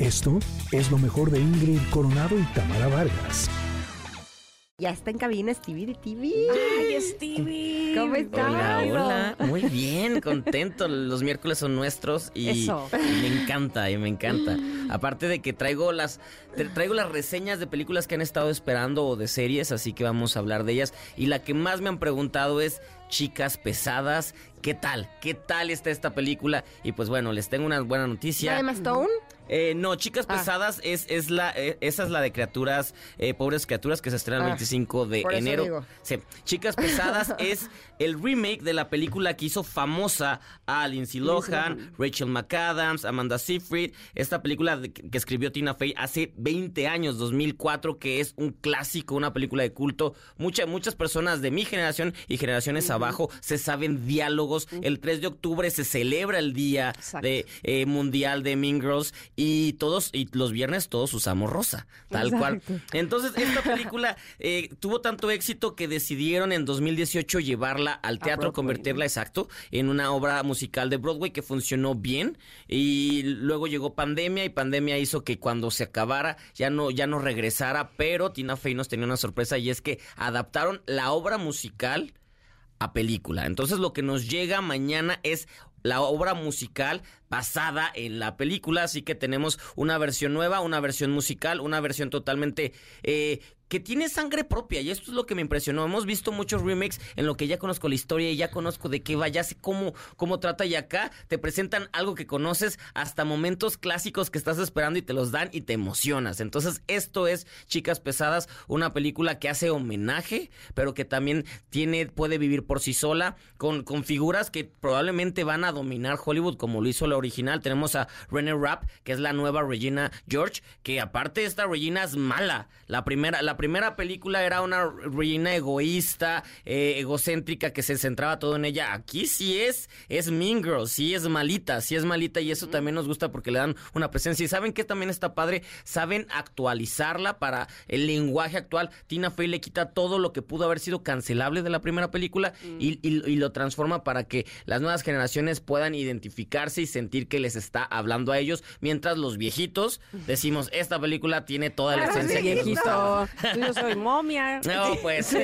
Esto es lo mejor de Ingrid Coronado y Tamara Vargas. Ya está en cabina Stevie de TV. Ay, Stevie. ¿Cómo estás? Hola, hola. Muy bien, contento. Los miércoles son nuestros y, Eso. y me encanta, y me encanta. Aparte de que traigo las tra- traigo las reseñas de películas que han estado esperando o de series, así que vamos a hablar de ellas. Y la que más me han preguntado es Chicas pesadas, ¿qué tal? ¿Qué tal está esta película? Y pues bueno, les tengo una buena noticia. ¿La de Stone? Eh, no, Chicas Ah. Pesadas es, es la, eh, esa es la de criaturas, eh, pobres criaturas que se estrena el Ah, 25 de por eso enero. digo. Sí. Chicas Pesadas es el remake de la película que hizo famosa a Lindsay Lohan, Rachel McAdams, Amanda Seyfried. Esta película de- que escribió Tina Fey hace 20 años, 2004, que es un clásico, una película de culto. Mucha- muchas personas de mi generación y generaciones abajo se saben diálogos. El 3 de octubre se celebra el Día de eh, Mundial de Mean Girls y todos y los viernes todos usamos rosa, tal Exacto. cual. Entonces, esta película eh, tuvo tanto éxito que decidieron en 2018 llevarla al teatro, convertirla, exacto, en una obra musical de Broadway que funcionó bien. Y luego llegó pandemia y pandemia hizo que cuando se acabara ya no, ya no regresara. Pero Tina Fey nos tenía una sorpresa y es que adaptaron la obra musical a película. Entonces lo que nos llega mañana es la obra musical basada en la película, así que tenemos una versión nueva, una versión musical, una versión totalmente eh, que tiene sangre propia y esto es lo que me impresionó. Hemos visto muchos remakes en lo que ya conozco la historia y ya conozco de qué va, ya sé cómo, cómo trata y acá te presentan algo que conoces hasta momentos clásicos que estás esperando y te los dan y te emocionas. Entonces esto es Chicas Pesadas, una película que hace homenaje, pero que también tiene, puede vivir por sí sola, con, con figuras que probablemente van a dominar Hollywood como lo hizo la original. Tenemos a Renee Rapp, que es la nueva Regina George, que aparte esta Regina es mala. La primera, la primera película era una Regina egoísta, eh, egocéntrica, que se centraba todo en ella. Aquí sí es, es Mean Girl, sí es malita, sí es malita y eso también nos gusta porque le dan una presencia. Y saben que también está padre, saben actualizarla para el lenguaje actual. Tina Fey le quita todo lo que pudo haber sido cancelable de la primera película y, y- y lo transforma para que las nuevas generaciones puedan identificarse y sentir que les está hablando a ellos, mientras los viejitos decimos, esta película tiene toda la Ah, esencia que nos gustaba". Viejito. Yo soy momia. No, pues.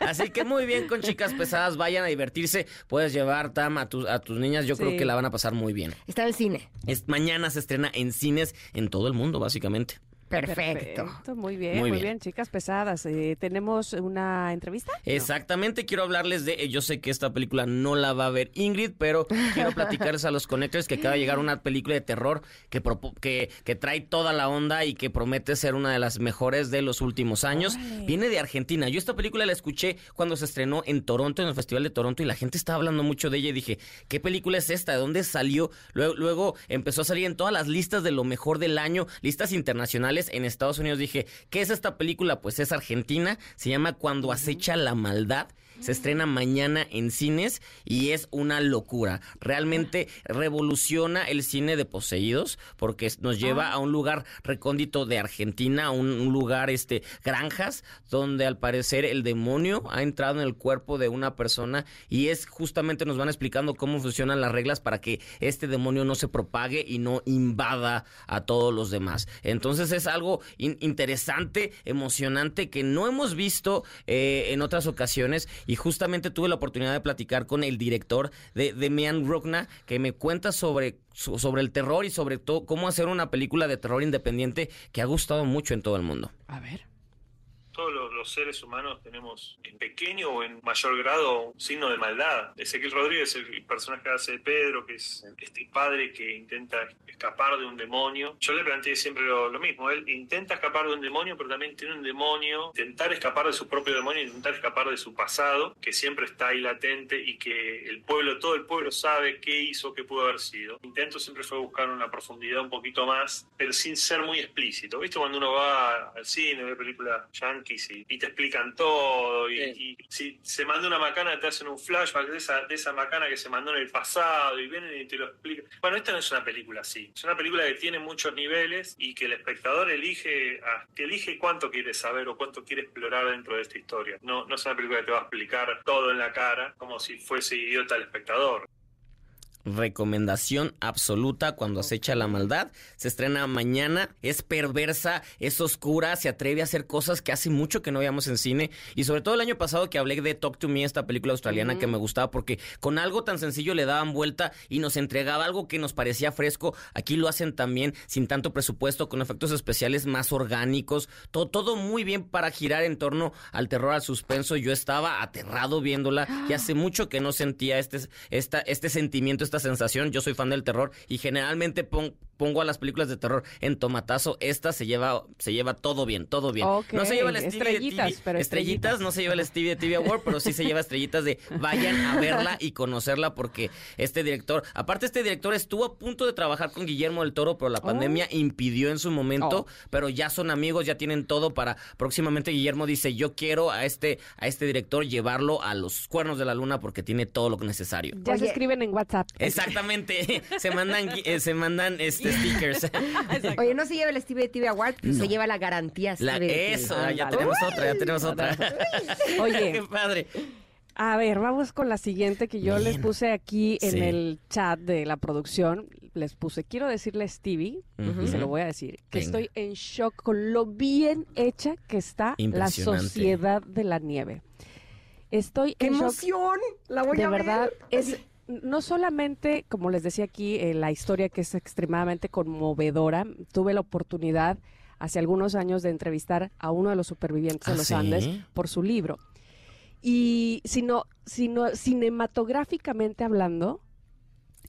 Así que muy bien con chicas pesadas, vayan a divertirse. Puedes llevar, Tam, a, tus a tus niñas. Yo creo que la van a pasar muy bien. Está en el cine. Es, mañana se estrena en cines en todo el mundo, básicamente. Perfecto. Muy bien, Muy muy, bien. bien. chicas pesadas. Eh, ¿Tenemos una entrevista? Exactamente, quiero hablarles de. Yo sé que esta película no la va a ver Ingrid, pero quiero platicarles a los connectors que acaba de llegar una película de terror que, que, que trae toda la onda y que promete ser una de las mejores de los últimos años. Viene de Argentina. Yo esta película la escuché cuando se estrenó en Toronto, en el Festival de Toronto, y la gente estaba hablando mucho de ella y dije, ¿qué película es esta? ¿De dónde salió? Luego, luego empezó a salir en todas las listas de lo mejor del año, listas internacionales en Estados Unidos. Dije, ¿qué es esta película? Pues es argentina, se llama Cuando acecha la maldad. Se estrena mañana en cines y es una locura. Realmente revoluciona el cine de poseídos porque nos lleva a un lugar recóndito de Argentina, a un, un lugar, este, granjas, donde al parecer el demonio ha entrado en el cuerpo de una persona y es justamente nos van explicando cómo funcionan las reglas para que este demonio no se propague y no invada a todos los demás. Entonces es algo in- interesante, emocionante que no hemos visto eh, en otras ocasiones y justamente tuve la oportunidad de platicar con el director de, de Mian Rugna que me cuenta sobre, so- sobre el terror y sobre todo cómo hacer una película de terror independiente que ha gustado mucho en todo el mundo. A ver. Los, seres humanos tenemos en pequeño o en mayor grado un signo de maldad. Ezequiel Rodríguez, el personaje que hace de Pedro, que es este padre que intenta escapar de un demonio. Yo le planteé siempre lo, lo mismo. Él intenta escapar de un demonio, pero también tiene un demonio. Intentar escapar de su propio demonio, intentar escapar de su pasado, que siempre está ahí latente y que el pueblo, todo el pueblo sabe qué hizo, qué pudo haber sido. Intento siempre fue buscar una profundidad un poquito más, pero sin ser muy explícito. ¿Viste cuando uno va al cine, ve películas yankees y, y te explican todo? Y, y si se manda una macana, te hacen un flashback de esa, de esa macana que se mandó en el pasado y vienen y te lo explican. Bueno, esta no es una película así. Es una película que tiene muchos niveles y que el espectador elige, que elige cuánto quiere saber o cuánto quiere explorar dentro de esta historia. No, no es una película que te va a explicar todo en la cara como si fuese idiota el espectador. Recomendación absoluta cuando acecha la maldad. Se estrena mañana, es perversa, es oscura, se atreve a hacer cosas que hace mucho que no veíamos en cine. Y sobre todo el año pasado que hablé de Talk to Me, esta película australiana que me gustaba porque con algo tan sencillo le daban vuelta y nos entregaba algo que nos parecía fresco. Aquí lo hacen también sin tanto presupuesto, con efectos especiales más orgánicos. Todo, todo muy bien para girar en torno al terror, al suspenso. Yo estaba aterrado viéndola y hace mucho que no sentía este, esta, este sentimiento, esta sensación. Yo soy fan del terror y generalmente pon- pongo a las películas de terror en tomatazo. Esta se lleva, se lleva todo bien, todo bien. No se lleva el estrellitas, TV, pero estrellitas, estrellitas. no se lleva el Stevie de TV Award, pero sí se lleva estrellitas de vayan a verla y conocerla porque este director, aparte este director estuvo a punto de trabajar con Guillermo del Toro, pero la pandemia impidió en su momento, Oh. pero ya son amigos, ya tienen todo para próximamente Guillermo dice, "Yo quiero a este a este director llevarlo a los cuernos de la luna porque tiene todo lo necesario." Ya se escriben en WhatsApp. Exactamente, se mandan eh, se mandan este stickers. Oye, no se lleva el Stevie TV Award, pero se lleva la garantía La- TV. eso, ya tenemos otra, ya tenemos otra. Qué Oye, padre. a ver, vamos con la siguiente que yo les puse aquí en Sí. el chat de la producción. Les puse, quiero decirle a Stevie, y se lo voy a decir, que Venga. estoy en shock con lo bien hecha que está la. Sociedad de la Nieve. Estoy ¡Qué en shock emoción! La voy de a ver. verdad es no solamente como les decía aquí eh, la historia que es extremadamente conmovedora tuve la oportunidad hace algunos años de entrevistar a uno de los supervivientes ¿Ah, de los sí? Andes por su libro y sino sino cinematográficamente hablando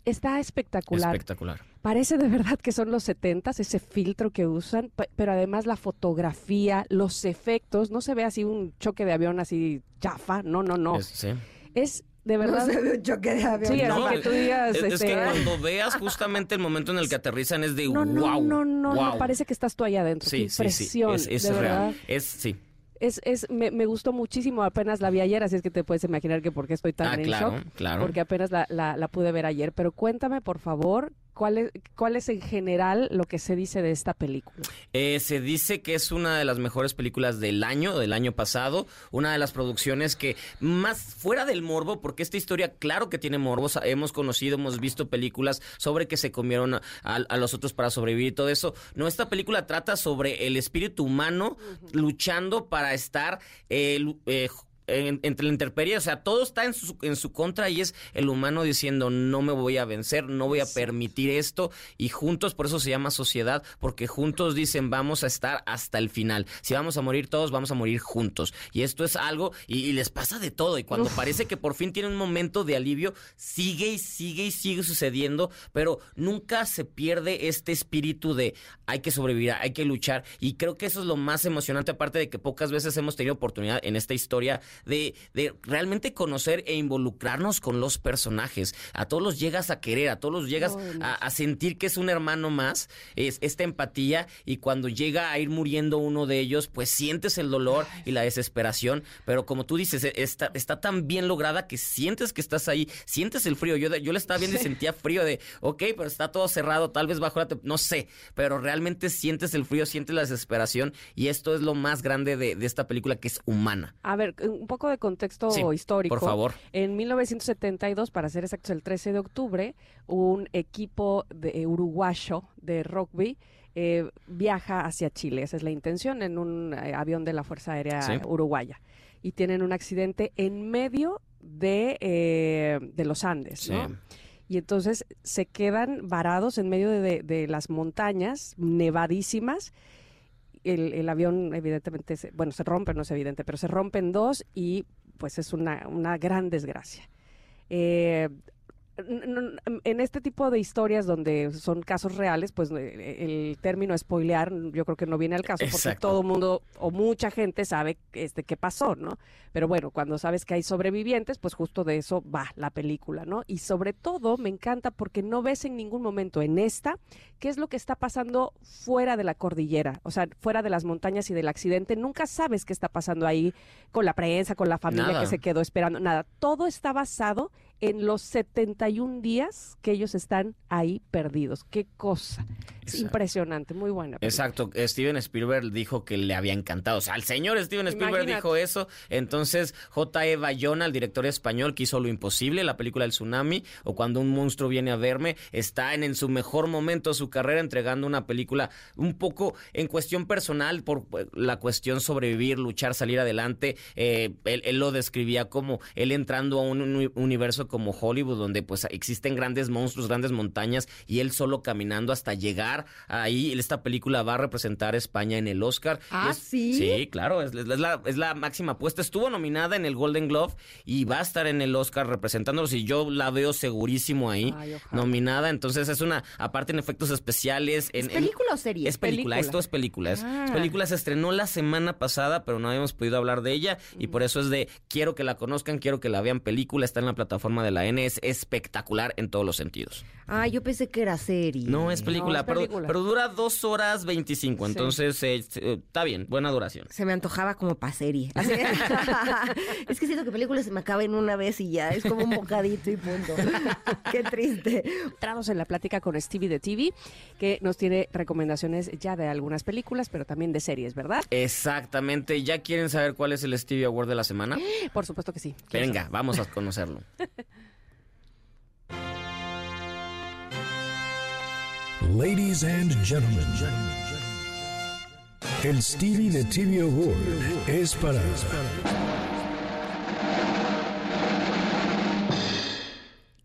está espectacular Espectacular. Parece de verdad que son los setentas, ese filtro que usan, pe- pero además la fotografía, los efectos, no se ve así un choque de avión así chafa, no, no, no. Es- sí. Es de No verdad. se ve un choque de avión. Sí, No, que tú digas. Es, es este, que cuando veas justamente el momento en el que aterrizan es de no, no, wow. no, no, wow. no, parece que estás tú allá adentro. Sí, Qué sí, sí. impresión, Es, es de real. verdad. Es, sí. Es, es, me, me gustó muchísimo, apenas la vi ayer, así es que te puedes imaginar que por qué estoy tan Ah, en claro, shock. claro. Porque apenas la, la, la pude ver ayer. Pero cuéntame, por favor, ¿cuál es, cuál es en general lo que se dice de esta película? Eh, se dice que es una de las mejores películas del año, del año pasado, una de las producciones que más fuera del morbo, porque esta historia claro que tiene morbos, hemos conocido, hemos visto películas sobre que se comieron a, a los otros para sobrevivir y todo eso. No, esta película trata sobre el espíritu humano luchando para estar eh, eh, en- entre la intemperie, o sea, todo está en su, en su contra y es el humano diciendo no me voy a vencer, no voy a permitir esto y juntos, por eso se llama sociedad, porque juntos dicen vamos a estar hasta el final. Si vamos a morir todos, vamos a morir juntos. Y esto es algo y, y les pasa de todo y cuando parece que por fin tienen un momento de alivio, sigue y sigue y sigue sucediendo, pero nunca se pierde este espíritu de hay que sobrevivir, hay que luchar y creo que eso es lo más emocionante aparte de que pocas veces hemos tenido oportunidad en esta historia de, de realmente conocer e involucrarnos con los personajes. A todos los llegas a querer, a todos los llegas a, a sentir que es un hermano más, es esta empatía y cuando llega a ir muriendo uno de ellos, pues sientes el dolor y la desesperación, pero como tú dices, e- está, está tan bien lograda que sientes que estás ahí, sientes el frío. Yo, yo le estaba viendo y sentía frío de, ok, pero está todo cerrado, tal vez bajo la... te- No sé, pero realmente sientes el frío, sientes la desesperación y esto es lo más grande de, de esta película que es humana. A ver, un poco de contexto Sí, histórico. por favor. En 1972, para ser exactos, el 13 de octubre, un equipo de, eh, uruguayo de rugby eh, viaja hacia Chile. Esa es la intención, en un eh, avión de la Fuerza Aérea Sí. Uruguaya. Y tienen un accidente en medio de, eh, de los Andes, Sí. ¿no? Y entonces se quedan varados en medio de, de- de las montañas nevadísimas. El, el avión, evidentemente, se- bueno, se rompe, no es evidente, pero se rompe en dos y pues es una, una gran desgracia. Eh, en este tipo de historias donde son casos reales, pues eh, el término spoilear yo creo que no viene al caso porque todo el mundo o mucha gente sabe este qué pasó, ¿no? Pero bueno, cuando sabes que hay sobrevivientes, pues justo de eso va la película, ¿no? Y sobre todo me encanta porque no ves en ningún momento en esta qué es lo que está pasando fuera de la cordillera, o sea, fuera de las montañas y del accidente. Nunca sabes qué está pasando ahí con la prensa, con la familia Nada. que se quedó esperando, nada. Todo está basado en los 71 días que ellos están ahí perdidos. Qué cosa. Es Exacto. impresionante, muy buena. película. Exacto, Steven Spielberg dijo que le había encantado. O sea, al señor Steven Spielberg Imagínate. dijo eso. Entonces, J.E. Bayona, el director español que hizo Lo Imposible, la película El Tsunami, o Cuando un monstruo viene a verme, está en, en su mejor momento de su carrera entregando una película un poco en cuestión personal, por eh, la cuestión sobrevivir, luchar, salir adelante. Eh, él, él lo describía como él entrando a un uni- universo como Hollywood, donde pues existen grandes monstruos, grandes montañas, y él solo caminando hasta llegar ahí. Esta película va a representar a España en el Oscar. Ah, es- ¿sí? Sí, claro, es, es la, es la máxima apuesta. Estuvo nominada en el Golden Globe y va a estar en el Oscar representándolos y yo la veo segurísimo ahí, Ay, nominada. Entonces es una, aparte en efectos especiales. En, ¿Es en- película o serie? es película, Película. esto es película. Ah. es película se estrenó la semana pasada, pero no habíamos podido hablar de ella. Y por eso es de quiero que la conozcan, quiero que la vean película. Está en la plataforma de la N, es espectacular en todos los sentidos. Ah, yo pensé que era serie. No es película, es pero, película. pero dura dos horas veinticinco. Sí. Entonces eh, eh, está bien, buena duración. Se me antojaba como pa' serie. Así- es que siento que películas se me acaban una vez y ya. Es como un bocadito y punto. Qué triste. Entramos en la plática con Stevie de TV, que nos tiene recomendaciones ya de algunas películas, pero también de series, ¿verdad? Exactamente. ¿Ya quieren saber cuál es el Stevie Award de la semana? Por supuesto que sí. Venga, vamos a conocerlo. Ladies and gentlemen, el Stevie de TV Award es para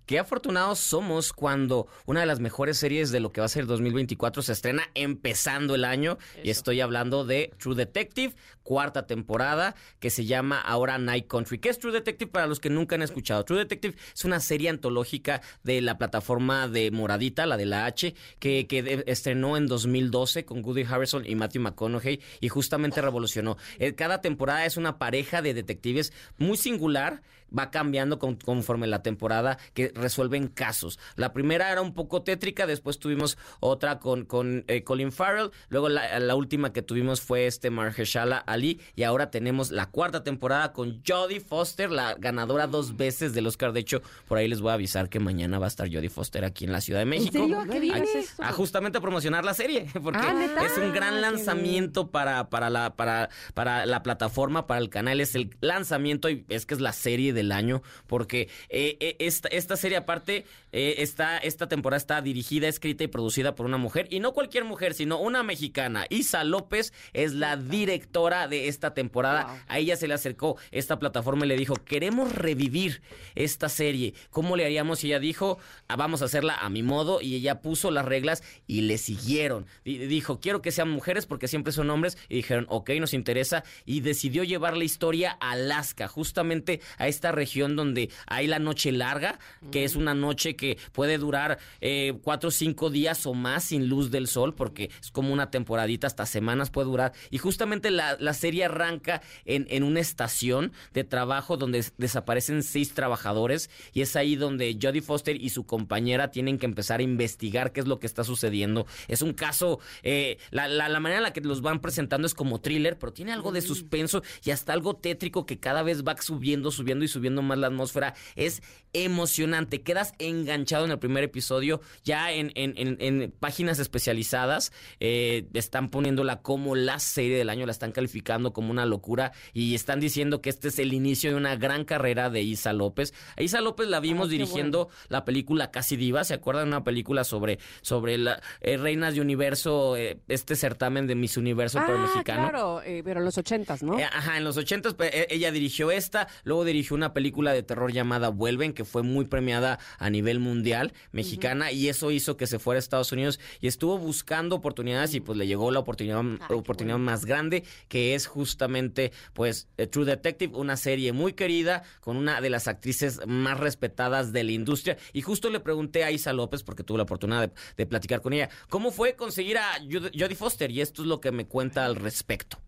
Qué afortunados somos cuando una de las mejores series de lo que va a ser 2024 se estrena empezando el año. Y estoy hablando de True Detective, cuarta temporada, que se llama ahora Night Country. ¿Qué es True Detective para los que nunca han escuchado? True Detective es una serie antológica de la plataforma de Moradita, la de la H, que, que estrenó en 2012 con Woody Harrison y Matthew McConaughey y justamente revolucionó. Eh, Cada temporada es una pareja de detectives muy singular va cambiando con- conforme la temporada que resuelven casos. La primera era un poco tétrica, después tuvimos otra con, con eh, Colin Farrell, luego la, la última que tuvimos fue este Mahershala Ali y ahora tenemos la cuarta temporada con Jodie Foster, la ganadora dos veces del Oscar. De hecho, por ahí les voy a avisar que mañana va a estar Jodie Foster aquí en la Ciudad de México. serio? ¿A qué viene? A justamente a promocionar la serie, porque Ah, es un gran lanzamiento para, para, la, para, para la plataforma, para el canal. Es el lanzamiento y es que es la serie del año, porque eh, eh, esta, esta serie aparte, eh, está, esta temporada está dirigida, escrita y producida por una mujer, y no cualquier mujer, sino una mexicana. Isa López es la directora de esta temporada. Wow. A ella se le acercó esta plataforma y le dijo, queremos revivir esta serie. ¿Cómo le haríamos? Y ella dijo, "Ah, vamos a hacerla a mi modo. Y ella puso las reglas y le siguieron. Di- Dijo, quiero que sean mujeres porque siempre son hombres. Y dijeron, ok, nos interesa. Y decidió llevar la historia a Alaska, justamente a esta región donde hay la noche larga, que es una noche que puede durar eh, cuatro o cinco días o más sin luz del sol, porque es como una temporadita, hasta semanas puede durar. Y justamente la, la serie arranca en, en una estación de trabajo donde des- desaparecen seis trabajadores y es ahí donde Jodie Foster y su compañera tienen que empezar a investigar qué es lo que está sucediendo. Es un caso, eh, la, la- la manera en la que los van presentando es como thriller, pero tiene algo de suspenso y hasta algo tétrico que cada vez va subiendo, subiendo y subiendo más la atmósfera. Es emocionante, quedas enganchado en el primer episodio, ya en, en- en- en páginas especializadas eh, están poniéndola como la serie del año, la están calificando como una locura y están diciendo que este es el inicio de una gran carrera de Isa López. A Isa López la vimos Ah, dirigiendo la película Casi Diva, ¿se acuerdan? Una película sobre, sobre la, eh, Reinas de Universo, eh, este certamen de Miss Universo pero ah, mexicano. claro, eh, pero en los ochentas, ¿no? Ajá, en los ochentas ella dirigió esta, luego dirigió una película de terror llamada Vuelven, que fue muy premiada a nivel mundial, mexicana, y eso hizo que se fuera a Estados Unidos y estuvo buscando oportunidades y pues le llegó la oportunidad, oportunidad bueno. más grande, que es justamente pues eh, True Detective, una serie muy querida con una de las actrices más respetadas de la industria. Y justo le pregunté a Isa López, porque tuve la oportunidad de, de platicar con ella, ¿cómo fue conseguir a Jod- Jodie Foster? Y esto es lo que me cuenta al respecto.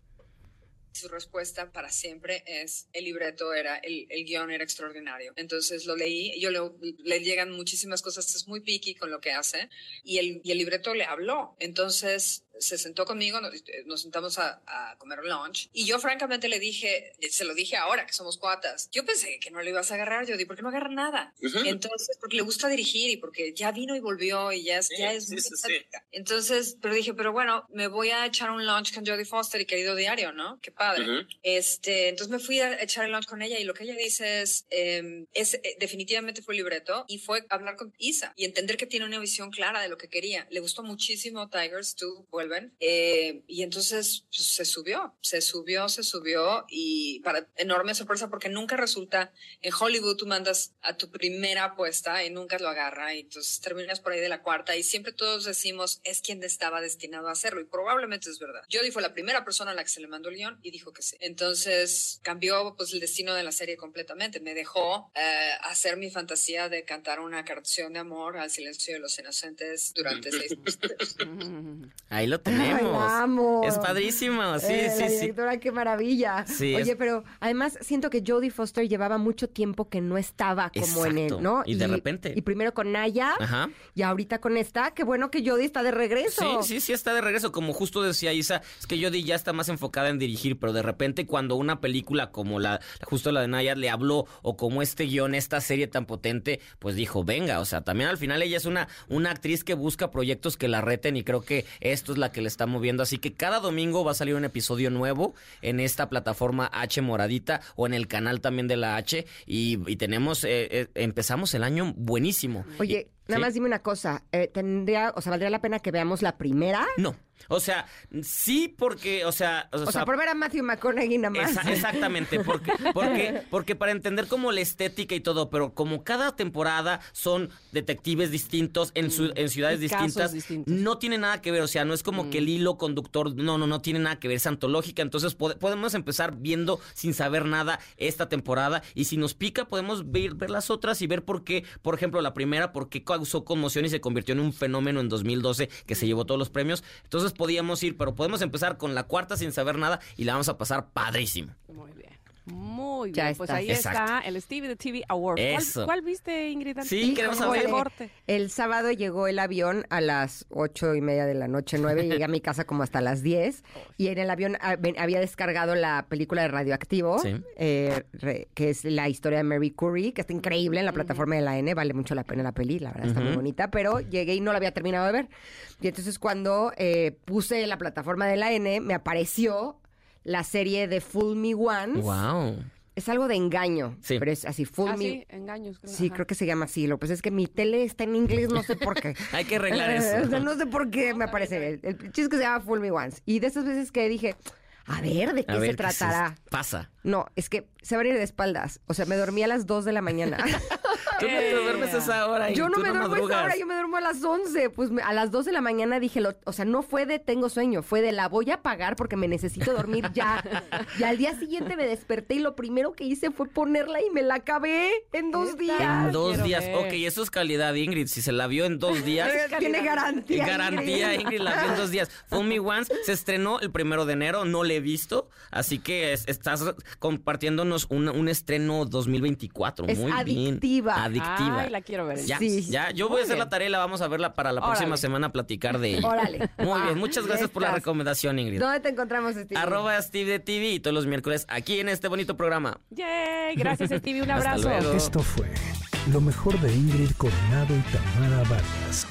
Su respuesta para siempre es el libreto era, el, el guion era extraordinario. Entonces lo leí, yo le, le llegan muchísimas cosas, es muy picky con lo que hace y el, y el libreto le habló. Entonces se sentó conmigo, nos, nos sentamos a, a, comer lunch y yo francamente le dije, se lo dije ahora que somos cuatas, yo pensé que no le ibas a agarrar, yo dije, ¿por qué no agarra nada? Uh -huh. Entonces, porque le gusta dirigir y porque ya vino y volvió y ya, es, sí, ya es sí, sí, Entonces, pero dije, pero bueno, me voy a echar un lunch con Jodie Foster y querido diario, ¿no? Qué padre. Uh -huh. Este, entonces me fui a echar el lunch con ella y lo que ella dice es, eh, es eh, definitivamente fue libreto y fue hablar con Isa y entender que tiene una visión clara de lo que quería. Le gustó muchísimo Tigers, tú vuelven. Eh, y entonces pues, se subió, se subió, se subió y para enorme sorpresa porque nunca resulta, en Hollywood tú mandas a tu primera apuesta y nunca lo agarra y entonces terminas por ahí de la cuarta y siempre todos decimos es quien estaba destinado a hacerlo y probablemente es verdad. Jodie fue la primera persona a la que se le mandó el guion y dijo que sí. Entonces cambió pues el destino de la serie completamente. Me dejó eh, hacer mi fantasía de cantar una canción de amor al silencio de los inocentes durante seis meses. Ahí lo tenemos. Ay, amo. Es padrísimo, sí, eh, sí, la sí. directora, qué maravilla. Sí, Oye, es- pero además siento que Jodie Foster llevaba mucho tiempo que no estaba como en él, ¿no? Y de repente. Y primero con Naya Ajá. y ahorita con esta. Qué bueno que Jodie está de regreso. Sí, sí, sí está de regreso. Como justo decía Isa, es que Jodie ya está más enfocada en dirigir, pero de repente cuando una película como la, justo la de Naya le habló, o como este guion, esta serie tan potente, pues dijo, venga, o sea, también al final ella es una, una actriz que busca proyectos que la reten y creo que esto es la que le está moviendo. Así que cada domingo va a salir un episodio nuevo en esta plataforma H Moradita o en el canal también de la H y, y tenemos, eh, eh, empezamos el año buenísimo. Oye, Y- nada sí. más dime una cosa. eh, ¿Tendría, o sea, valdría la pena que veamos la primera? No. O sea, sí porque, o sea, O sea, por ver a Matthew McConaughey nada más. Exactamente, porque, porque, porque para entender como la estética y todo, pero como cada temporada son detectives distintos en, su- en ciudades distintas, no tiene nada que ver, o sea, no es como que el hilo conductor, no, no, no tiene nada que ver, es antológica, entonces pode- podemos empezar viendo sin saber nada esta temporada y si nos pica podemos ver, ver las otras y ver por qué, por ejemplo, la primera, por qué causó conmoción y se convirtió en un fenómeno en 2012 que se llevó todos los premios, entonces podíamos ir, pero podemos empezar con la cuarta sin saber nada y la vamos a pasar padrísimo. Muy bien. Muy Ya bien. Pues ahí Exacto. está el Stevie the TV Award. ¿Cuál- Eso. ¿Cuál, viste, Ingrid? Sí, queremos saber. corte. El sábado llegó el avión a las ocho y media de la noche, nueve, y llegué a mi casa como hasta las 10. Y en el avión ah, había descargado la película de Radioactivo, Sí. eh, re- que es la historia de Mary Curry, que está increíble en la plataforma de la N, vale mucho la pena la peli, la verdad está muy bonita, pero llegué y no la había terminado de ver. Y entonces cuando eh, puse la plataforma de la N, me apareció la serie de Fool Me Once. Wow. Es algo de engaño, Sí. pero es así, Fool Ah, Me... sí, engaños. creo. Sí, Ajá. creo que se llama así. Lo que pasa es que mi tele está en inglés, no sé por qué. Hay que arreglar O sea, eso. no sé por qué me aparece. El, el chiste que se llama Fool Me Once. Y de esas veces que dije, a ver, ¿de qué A ver, se ¿qué tratará? esto? Pasa. No, es que se va a ir de espaldas. O sea, me dormí a las 2 de la mañana. Tú no te duermes a esa hora y yo no tú me duermo a esa hora, yo me duermo a las 11. Pues a las 2 de la mañana dije, lo- o sea, no fue de tengo sueño, fue de la voy a pagar porque me necesito dormir ya. y al día siguiente me desperté y lo primero que hice fue ponerla y me la acabé en dos días. En dos quiero días. ver. Ok, eso es calidad, Ingrid. Si se la vio en dos días, Tiene garantía. garantía, Ingrid la vio en dos días. Fool Me Once se estrenó el primero de enero, no le he visto, así que es- estás compartiéndonos un, un estreno 2024. Es Muy bien. Adictiva. Adictiva. Ay, la quiero ver. Ya, Sí. ya, yo voy Muy a hacer bien. la tarea y la vamos a verla para la próxima Órale. semana a platicar de ella. Órale. Muy bien, muchas gracias por la recomendación, Ingrid. ¿Dónde te encontramos, Steve? Arroba Steve de TV y todos los miércoles aquí en este bonito programa. Yay, gracias Stevie, un Hasta abrazo. luego. Esto fue lo mejor de Ingrid Coronado y Tamara Vargas.